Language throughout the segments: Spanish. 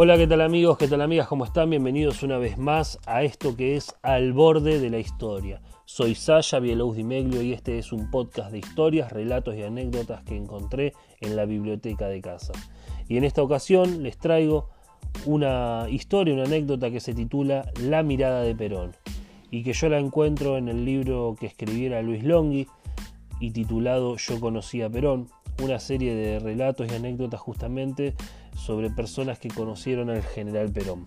Hola, ¿qué tal amigos? ¿Qué tal amigas? ¿Cómo están? Bienvenidos una vez más a esto que es Al borde de la historia. Soy Sasha Bielous Di Meglio y este es un podcast de historias, relatos y anécdotas que encontré en la biblioteca de casa. Y en esta ocasión les traigo una historia, una anécdota que se titula La mirada de Perón y que yo la encuentro en el libro que escribiera Luis Longhi y titulado Yo conocí a Perón, una serie de relatos y anécdotas justamente sobre personas que conocieron al general Perón.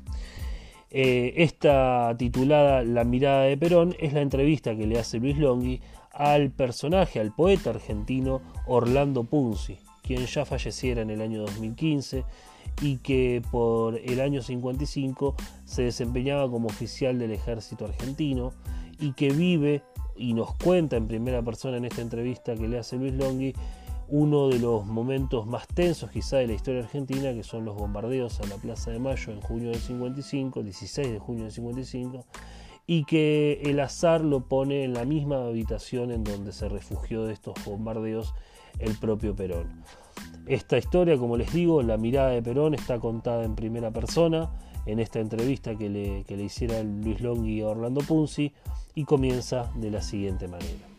Eh, esta titulada La mirada de Perón es la entrevista que le hace Luis Longhi al personaje, al poeta argentino Orlando Punzi, quien ya falleciera en el año 2015 y que por el año 55 se desempeñaba como oficial del ejército argentino y que vive y nos cuenta en primera persona en esta entrevista que le hace Luis Longhi uno de los momentos más tensos quizá de la historia argentina, que son los bombardeos a la Plaza de Mayo en junio del 55, 16 de junio del 55, y que el azar lo pone en la misma habitación en donde se refugió de estos bombardeos el propio Perón. Esta historia, como les digo, la mirada de Perón está contada en primera persona en esta entrevista que le, que le hiciera Luis Longhi a Orlando Punzi y comienza de la siguiente manera.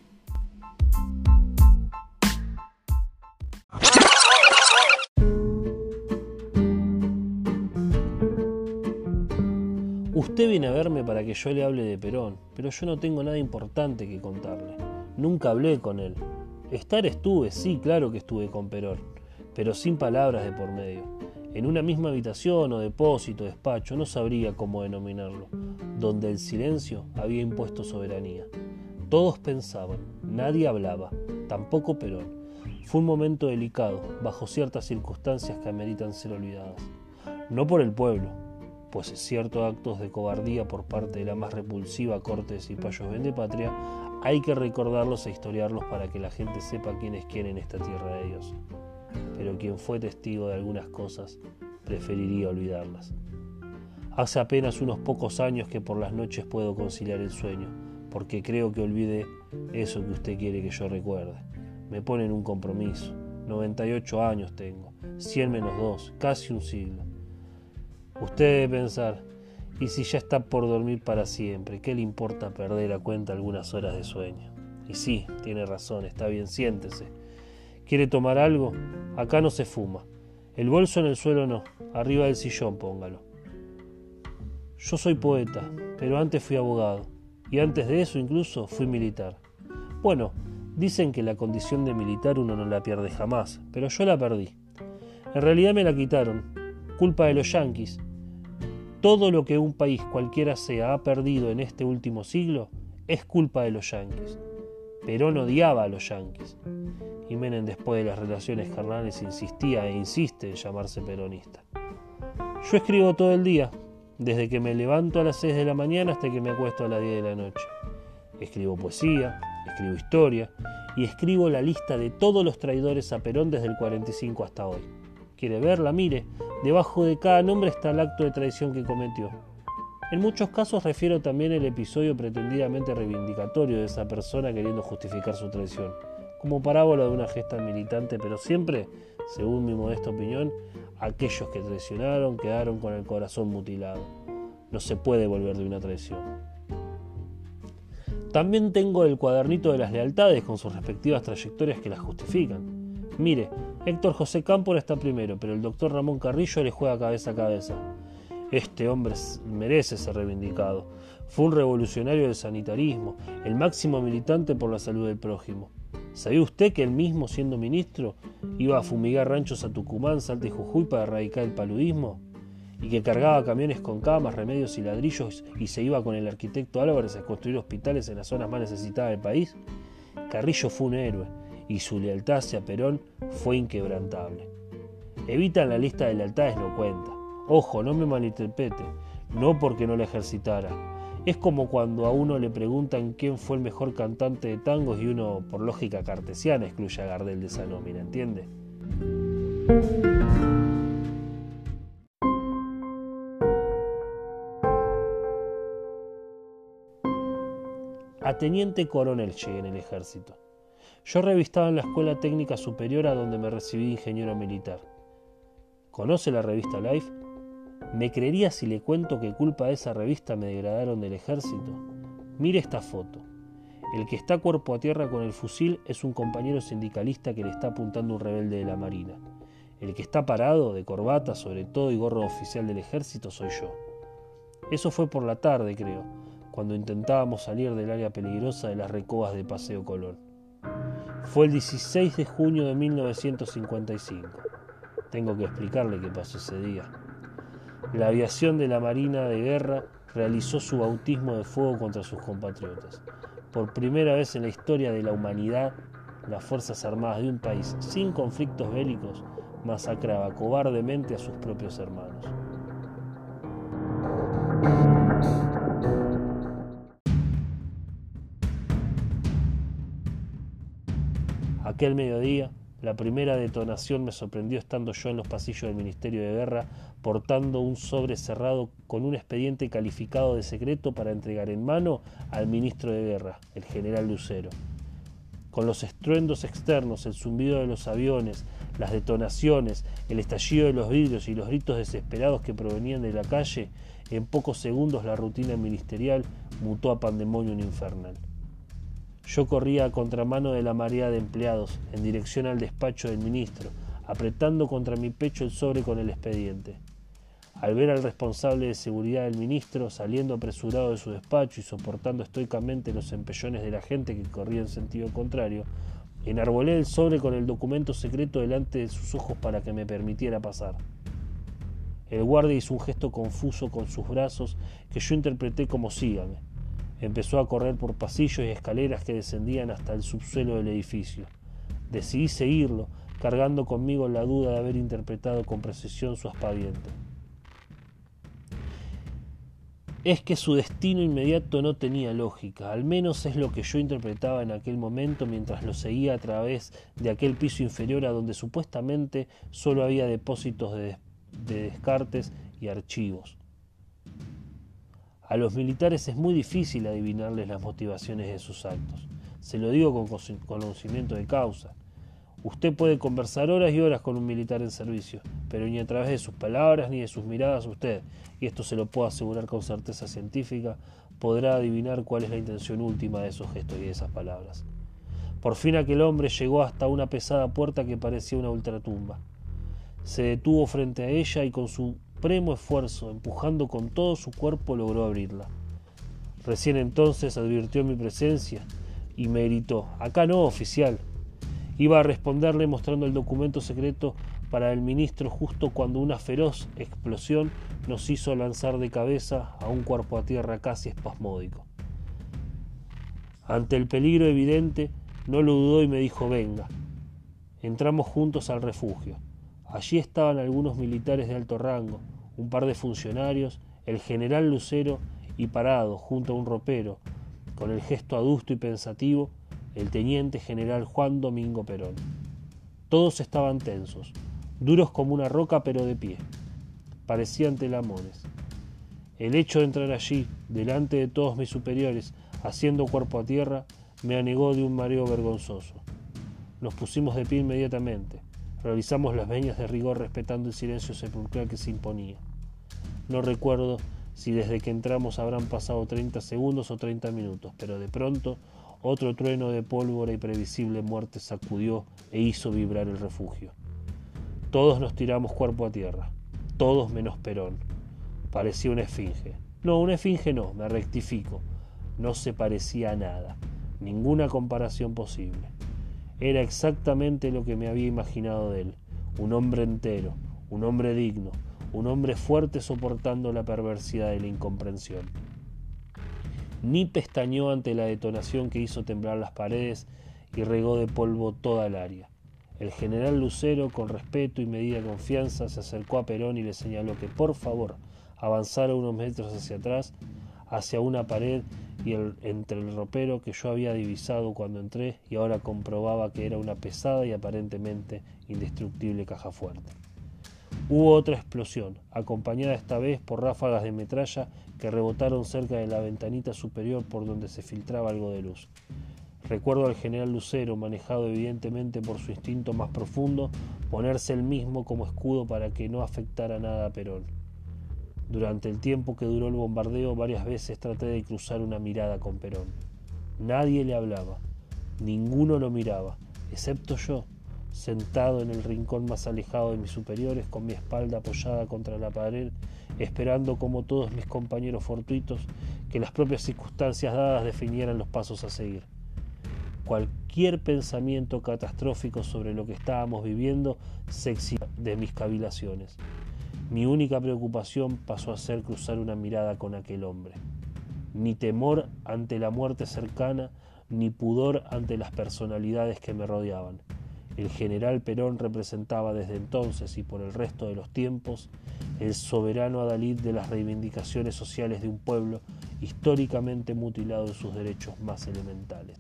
Usted viene a verme para que yo le hable de Perón, pero yo no tengo nada importante que contarle. Nunca hablé con él. Estar estuve, sí, claro que estuve con Perón, pero sin palabras de por medio. En una misma habitación o depósito, despacho, no sabría cómo denominarlo, donde el silencio había impuesto soberanía. Todos pensaban, nadie hablaba, tampoco Perón. Fue un momento delicado, bajo ciertas circunstancias que ameritan ser olvidadas. No por el pueblo, pues ciertos actos de cobardía por parte de la más repulsiva corte de cipayos patria hay que recordarlos e historiarlos para que la gente sepa quién es quién en esta tierra de Dios. Pero quien fue testigo de algunas cosas preferiría olvidarlas. Hace apenas unos pocos años que por las noches puedo conciliar el sueño, porque creo que olvide eso que usted quiere que yo recuerde. Me pone en un compromiso. 98 años tengo, 100 menos 2, casi un siglo. Usted debe pensar, ¿y si ya está por dormir para siempre? ¿Qué le importa perder a cuenta algunas horas de sueño? Y sí, tiene razón, está bien, siéntese. ¿Quiere tomar algo? Acá no se fuma. El bolso en el suelo no, arriba del sillón póngalo. Yo soy poeta, pero antes fui abogado, y antes de eso incluso fui militar. Bueno, dicen que la condición de militar uno no la pierde jamás, pero yo la perdí. En realidad me la quitaron, culpa de los yanquis, todo lo que un país cualquiera sea ha perdido en este último siglo es culpa de los yanquis. Perón odiaba a los yanquis. Y Menem después de las relaciones carnales insistía e insiste en llamarse peronista. Yo escribo todo el día, desde que me levanto a las 6 de la mañana hasta que me acuesto a las 10 de la noche. Escribo poesía, escribo historia y escribo la lista de todos los traidores a Perón desde el 45 hasta hoy quiere verla, mire, debajo de cada nombre está el acto de traición que cometió. En muchos casos refiero también el episodio pretendidamente reivindicatorio de esa persona queriendo justificar su traición, como parábola de una gesta militante, pero siempre, según mi modesta opinión, aquellos que traicionaron quedaron con el corazón mutilado. No se puede volver de una traición. También tengo el cuadernito de las lealtades con sus respectivas trayectorias que las justifican. Mire, Héctor José Cámpora está primero, pero el doctor Ramón Carrillo le juega cabeza a cabeza. Este hombre merece ser reivindicado. Fue un revolucionario del sanitarismo, el máximo militante por la salud del prójimo. ¿Sabía usted que él mismo, siendo ministro, iba a fumigar ranchos a Tucumán, Salta y Jujuy para erradicar el paludismo? ¿Y que cargaba camiones con camas, remedios y ladrillos y se iba con el arquitecto Álvarez a construir hospitales en las zonas más necesitadas del país? Carrillo fue un héroe y su lealtad hacia Perón fue inquebrantable. Evita en la lista de lealtades no cuenta. Ojo, no me malinterprete, no porque no la ejercitara. Es como cuando a uno le preguntan quién fue el mejor cantante de tangos y uno, por lógica cartesiana, excluye a Gardel de esa nómina, ¿entiende? A teniente coronel llegué en el ejército. Yo revistaba en la Escuela Técnica Superior a donde me recibí ingeniero militar. ¿Conoce la revista Life? ¿Me creería si le cuento que culpa de esa revista me degradaron del ejército? Mire esta foto. El que está cuerpo a tierra con el fusil es un compañero sindicalista que le está apuntando un rebelde de la Marina. El que está parado, de corbata sobre todo y gorro oficial del ejército, soy yo. Eso fue por la tarde, creo, cuando intentábamos salir del área peligrosa de las recobas de Paseo Colón. Fue el 16 de junio de 1955. Tengo que explicarle qué pasó ese día. La aviación de la Marina de Guerra realizó su bautismo de fuego contra sus compatriotas. Por primera vez en la historia de la humanidad, las Fuerzas Armadas de un país sin conflictos bélicos masacraba cobardemente a sus propios hermanos. Aquel mediodía, la primera detonación me sorprendió estando yo en los pasillos del Ministerio de Guerra portando un sobre cerrado con un expediente calificado de secreto para entregar en mano al ministro de Guerra, el general Lucero. Con los estruendos externos, el zumbido de los aviones, las detonaciones, el estallido de los vidrios y los gritos desesperados que provenían de la calle, en pocos segundos la rutina ministerial mutó a pandemonio infernal. Yo corría a contramano de la marea de empleados, en dirección al despacho del ministro, apretando contra mi pecho el sobre con el expediente. Al ver al responsable de seguridad del ministro saliendo apresurado de su despacho y soportando estoicamente los empellones de la gente que corría en sentido contrario, enarbolé el sobre con el documento secreto delante de sus ojos para que me permitiera pasar. El guardia hizo un gesto confuso con sus brazos que yo interpreté como sígame. Empezó a correr por pasillos y escaleras que descendían hasta el subsuelo del edificio. Decidí seguirlo, cargando conmigo la duda de haber interpretado con precisión su aspaviento. Es que su destino inmediato no tenía lógica, al menos es lo que yo interpretaba en aquel momento mientras lo seguía a través de aquel piso inferior a donde supuestamente solo había depósitos de, de descartes y archivos. A los militares es muy difícil adivinarles las motivaciones de sus actos. Se lo digo con conocimiento de causa. Usted puede conversar horas y horas con un militar en servicio, pero ni a través de sus palabras ni de sus miradas usted, y esto se lo puedo asegurar con certeza científica, podrá adivinar cuál es la intención última de esos gestos y de esas palabras. Por fin aquel hombre llegó hasta una pesada puerta que parecía una ultratumba. Se detuvo frente a ella y con su supremo esfuerzo, empujando con todo su cuerpo, logró abrirla. Recién entonces advirtió mi presencia y me gritó, acá no, oficial. Iba a responderle mostrando el documento secreto para el ministro justo cuando una feroz explosión nos hizo lanzar de cabeza a un cuerpo a tierra casi espasmódico. Ante el peligro evidente, no lo dudó y me dijo, venga. Entramos juntos al refugio. Allí estaban algunos militares de alto rango, un par de funcionarios, el general Lucero y parado junto a un ropero, con el gesto adusto y pensativo, el teniente general Juan Domingo Perón. Todos estaban tensos, duros como una roca pero de pie. Parecían telamones. El hecho de entrar allí, delante de todos mis superiores, haciendo cuerpo a tierra, me anegó de un mareo vergonzoso. Nos pusimos de pie inmediatamente. Realizamos las veñas de rigor respetando el silencio sepulcral que se imponía. No recuerdo si desde que entramos habrán pasado 30 segundos o 30 minutos, pero de pronto otro trueno de pólvora y previsible muerte sacudió e hizo vibrar el refugio. Todos nos tiramos cuerpo a tierra, todos menos Perón. Parecía una esfinge. No, una esfinge no, me rectifico. No se parecía a nada, ninguna comparación posible. Era exactamente lo que me había imaginado de él, un hombre entero, un hombre digno, un hombre fuerte soportando la perversidad de la incomprensión. Ni pestañó ante la detonación que hizo temblar las paredes y regó de polvo toda el área. El general Lucero, con respeto y medida confianza, se acercó a Perón y le señaló que por favor avanzara unos metros hacia atrás, hacia una pared y entre el ropero que yo había divisado cuando entré y ahora comprobaba que era una pesada y aparentemente indestructible caja fuerte. Hubo otra explosión, acompañada esta vez por ráfagas de metralla que rebotaron cerca de la ventanita superior por donde se filtraba algo de luz. Recuerdo al general Lucero, manejado evidentemente por su instinto más profundo, ponerse el mismo como escudo para que no afectara nada a Perón. Durante el tiempo que duró el bombardeo varias veces traté de cruzar una mirada con Perón. Nadie le hablaba, ninguno lo miraba, excepto yo, sentado en el rincón más alejado de mis superiores, con mi espalda apoyada contra la pared, esperando como todos mis compañeros fortuitos que las propias circunstancias dadas definieran los pasos a seguir. Cualquier pensamiento catastrófico sobre lo que estábamos viviendo se exilió de mis cavilaciones. Mi única preocupación pasó a ser cruzar una mirada con aquel hombre. Ni temor ante la muerte cercana, ni pudor ante las personalidades que me rodeaban. El general Perón representaba desde entonces y por el resto de los tiempos el soberano adalid de las reivindicaciones sociales de un pueblo históricamente mutilado en sus derechos más elementales.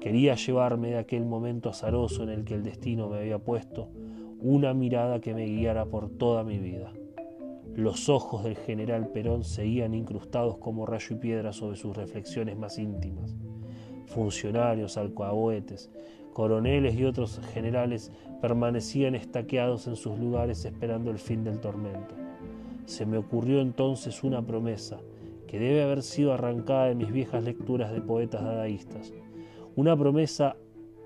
Quería llevarme de aquel momento azaroso en el que el destino me había puesto una mirada que me guiara por toda mi vida. Los ojos del general Perón seguían incrustados como rayo y piedra sobre sus reflexiones más íntimas. Funcionarios, alcoahuetes, coroneles y otros generales permanecían estaqueados en sus lugares esperando el fin del tormento. Se me ocurrió entonces una promesa que debe haber sido arrancada de mis viejas lecturas de poetas dadaístas una promesa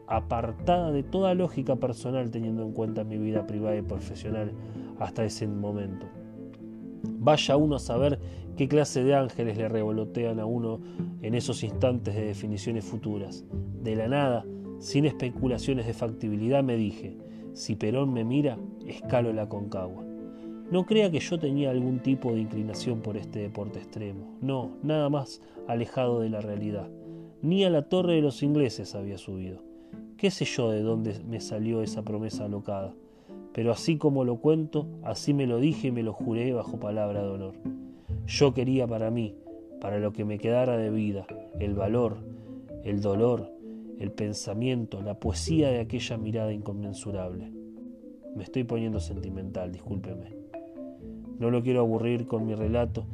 apartada de toda lógica personal teniendo en cuenta mi vida privada y profesional hasta ese momento. Vaya uno a saber qué clase de ángeles le revolotean a uno en esos instantes de definiciones futuras. De la nada, sin especulaciones de factibilidad, me dije, si Perón me mira, escalo la concagua. No crea que yo tenía algún tipo de inclinación por este deporte extremo, no, nada más alejado de la realidad ni a la torre de los ingleses había subido. ¿Qué sé yo de dónde me salió esa promesa alocada? Pero así como lo cuento, así me lo dije y me lo juré bajo palabra de honor. Yo quería para mí, para lo que me quedara de vida, el valor, el dolor, el pensamiento, la poesía de aquella mirada inconmensurable. Me estoy poniendo sentimental, discúlpeme. No lo quiero aburrir con mi relato,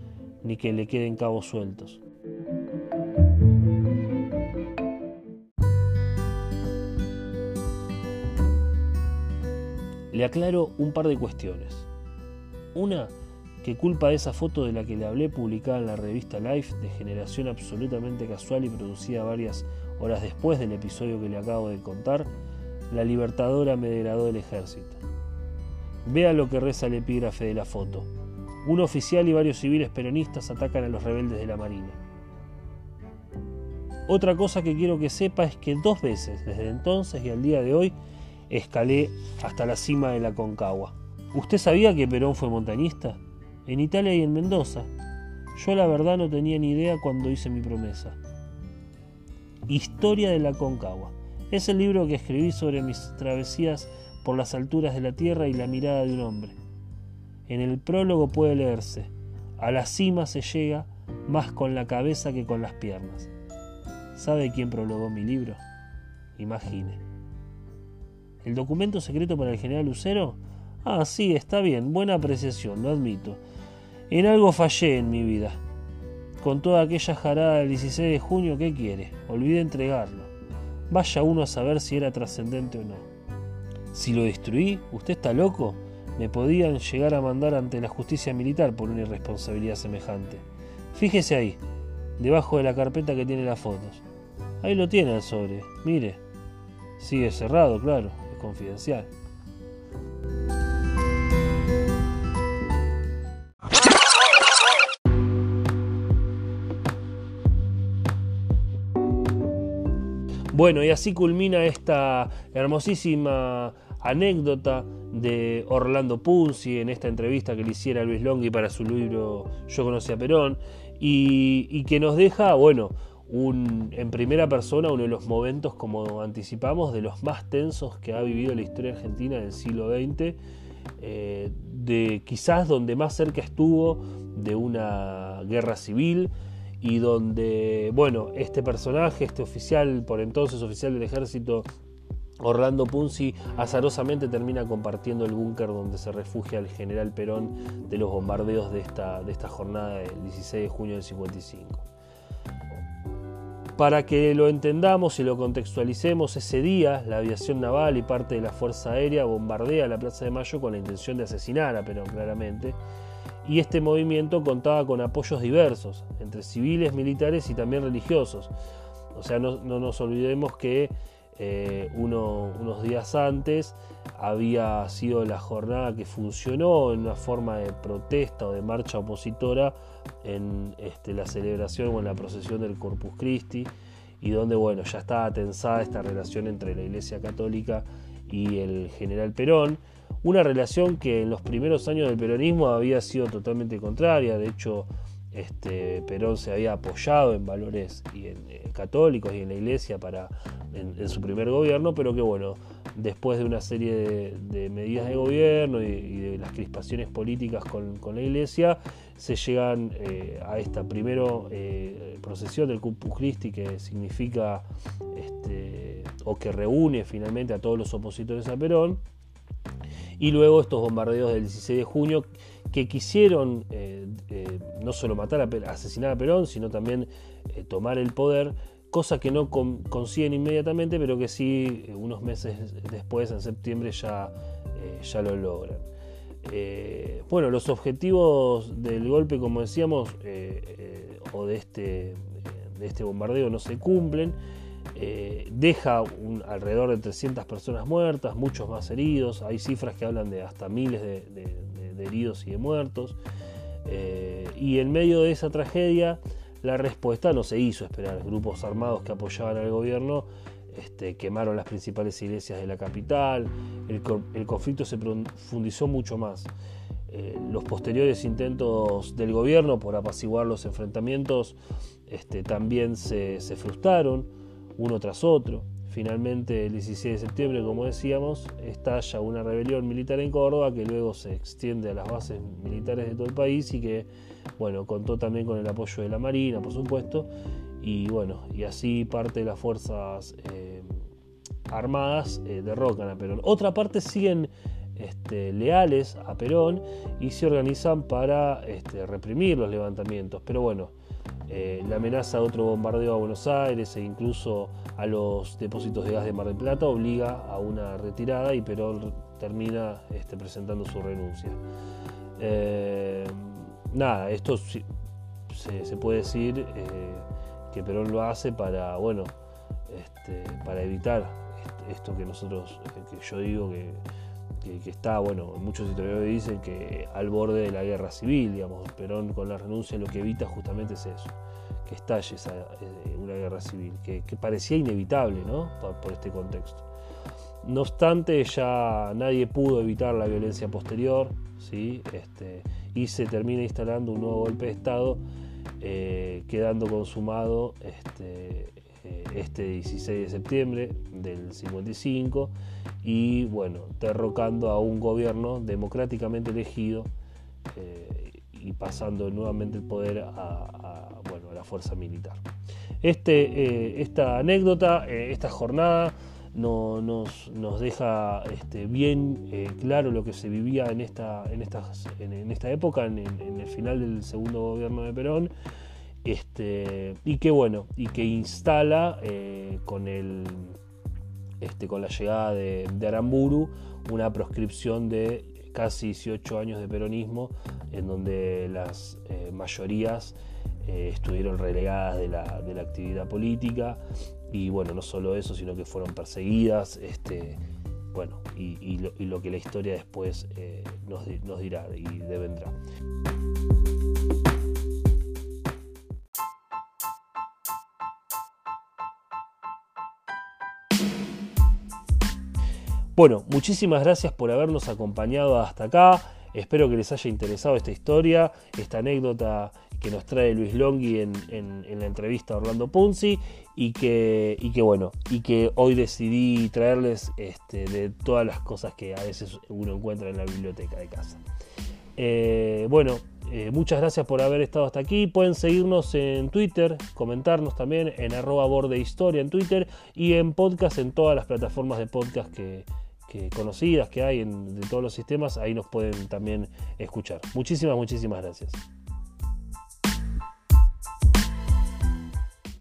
ni que le queden cabos sueltos. Le aclaro un par de cuestiones. Una, que culpa de esa foto de la que le hablé publicada en la revista Life de generación absolutamente casual y producida varias horas después del episodio que le acabo de contar, la libertadora me degradó del ejército. Vea lo que reza el epígrafe de la foto. Un oficial y varios civiles peronistas atacan a los rebeldes de la Marina. Otra cosa que quiero que sepa es que dos veces, desde entonces y al día de hoy, escalé hasta la cima de la Concagua. ¿Usted sabía que Perón fue montañista? En Italia y en Mendoza. Yo la verdad no tenía ni idea cuando hice mi promesa. Historia de la Concagua. Es el libro que escribí sobre mis travesías por las alturas de la tierra y la mirada de un hombre. En el prólogo puede leerse, a la cima se llega más con la cabeza que con las piernas. ¿Sabe quién prologó mi libro? Imagine. ¿El documento secreto para el general Lucero? Ah, sí, está bien, buena apreciación, lo admito. En algo fallé en mi vida. Con toda aquella jarada del 16 de junio, ¿qué quiere? Olvidé entregarlo. Vaya uno a saber si era trascendente o no. Si lo destruí, ¿usted está loco? Me podían llegar a mandar ante la justicia militar por una irresponsabilidad semejante. Fíjese ahí, debajo de la carpeta que tiene las fotos. Ahí lo tiene el sobre, mire. Sigue cerrado, claro confidencial. Bueno, y así culmina esta hermosísima anécdota de Orlando Punzi en esta entrevista que le hiciera Luis Longhi para su libro Yo conocí a Perón y, y que nos deja, bueno, en primera persona uno de los momentos, como anticipamos, de los más tensos que ha vivido la historia argentina del siglo XX, eh, de quizás donde más cerca estuvo de una guerra civil y donde, bueno, este personaje, este oficial, por entonces oficial del ejército, Orlando Punzi, azarosamente termina compartiendo el búnker donde se refugia el general Perón de los bombardeos de esta, de esta jornada del 16 de junio del 55. Para que lo entendamos y lo contextualicemos, ese día la aviación naval y parte de la Fuerza Aérea bombardea la Plaza de Mayo con la intención de asesinar a Perón claramente. Y este movimiento contaba con apoyos diversos, entre civiles, militares y también religiosos. O sea, no, nos olvidemos que eh, unos días antes había sido la jornada que funcionó en una forma de protesta o de marcha opositora en este, la celebración o en la procesión del Corpus Christi y donde bueno ya estaba tensada esta relación entre la Iglesia Católica y el general Perón, una relación que en los primeros años del peronismo había sido totalmente contraria, de hecho este, Perón se había apoyado en valores y en, eh, católicos y en la iglesia para, en, su primer gobierno, pero que bueno, después de una serie de, medidas de gobierno y, de las crispaciones políticas con, la iglesia, se llegan eh, a esta primero eh, procesión del Corpus Christi que significa este, o que reúne finalmente a todos los opositores a Perón y luego estos bombardeos del 16 de junio que quisieron eh, eh, no solo matar, a, asesinar a Perón, sino también eh, tomar el poder, cosa que no consiguen inmediatamente, pero que sí unos meses después, en septiembre, ya, ya lo logran. bueno, los objetivos del golpe, como decíamos, o de este, de este bombardeo no se cumplen. Eh, deja alrededor de 300 personas muertas, muchos más heridos, hay cifras que hablan de hasta miles de, heridos y de muertos. Eh, y en medio de esa tragedia, la respuesta no se hizo esperar. Grupos armados que apoyaban al gobierno este, quemaron las principales iglesias de la capital, el, conflicto se profundizó mucho más. Eh, los posteriores intentos del gobierno por apaciguar los enfrentamientos este, también se, se frustraron uno tras otro. Finalmente, el 16 de septiembre, como decíamos, estalla una rebelión militar en Córdoba que luego se extiende a las bases militares de todo el país y que, bueno, contó también con el apoyo de la Marina, por supuesto, y bueno, y así parte de las fuerzas eh, armadas eh, derrocan a Perón. Otra parte siguen este, leales a Perón y se organizan para este, reprimir los levantamientos, pero bueno, eh, la amenaza de otro bombardeo a Buenos Aires e incluso a los depósitos de gas de Mar del Plata obliga a una retirada y Perón termina este, presentando su renuncia. Eh, nada, esto se, puede decir eh, que Perón lo hace para, bueno, este, para evitar esto que nosotros, que yo digo que que, está, bueno, muchos historiadores dicen que al borde de la guerra civil, digamos, Perón con la renuncia lo que evita justamente es eso, que estalle eh, una guerra civil, que, parecía inevitable, ¿no? Por, este contexto. No obstante, ya nadie pudo evitar la violencia posterior, ¿sí? Este, y se termina instalando un nuevo golpe de Estado, eh, quedando consumado este, este 16 de septiembre del 55 y bueno, derrocando a un gobierno democráticamente elegido eh, y pasando nuevamente el poder a, bueno, a la fuerza militar. Este, eh, esta anécdota, eh, esta jornada, no, nos, nos, deja este, bien claro lo que se vivía en esta, en estas, en, esta época, en, el final del segundo gobierno de Perón, este, y que bueno, y que instala eh, con, el, este, con la llegada de, Aramburu una proscripción de casi 18 años de peronismo, en donde las eh, mayorías eh, estuvieron relegadas de la, actividad política, y bueno, no solo eso, sino que fueron perseguidas, este, bueno, y, lo, que la historia después nos, nos dirá y devendrá. Bueno, muchísimas gracias por habernos acompañado hasta acá. Espero que les haya interesado esta historia, esta anécdota que nos trae Luis Longhi en, la entrevista a Orlando Punzi y que, que bueno, y que hoy decidí traerles este, de todas las cosas que a veces uno encuentra en la biblioteca de casa. Eh, bueno, eh, muchas gracias por haber estado hasta aquí. Pueden seguirnos en Twitter, comentarnos también en arroba borde historia en Twitter y en podcast en todas las plataformas de podcast que, conocidas que hay en, de todos los sistemas. Ahí nos pueden también escuchar. Muchísimas, muchísimas gracias.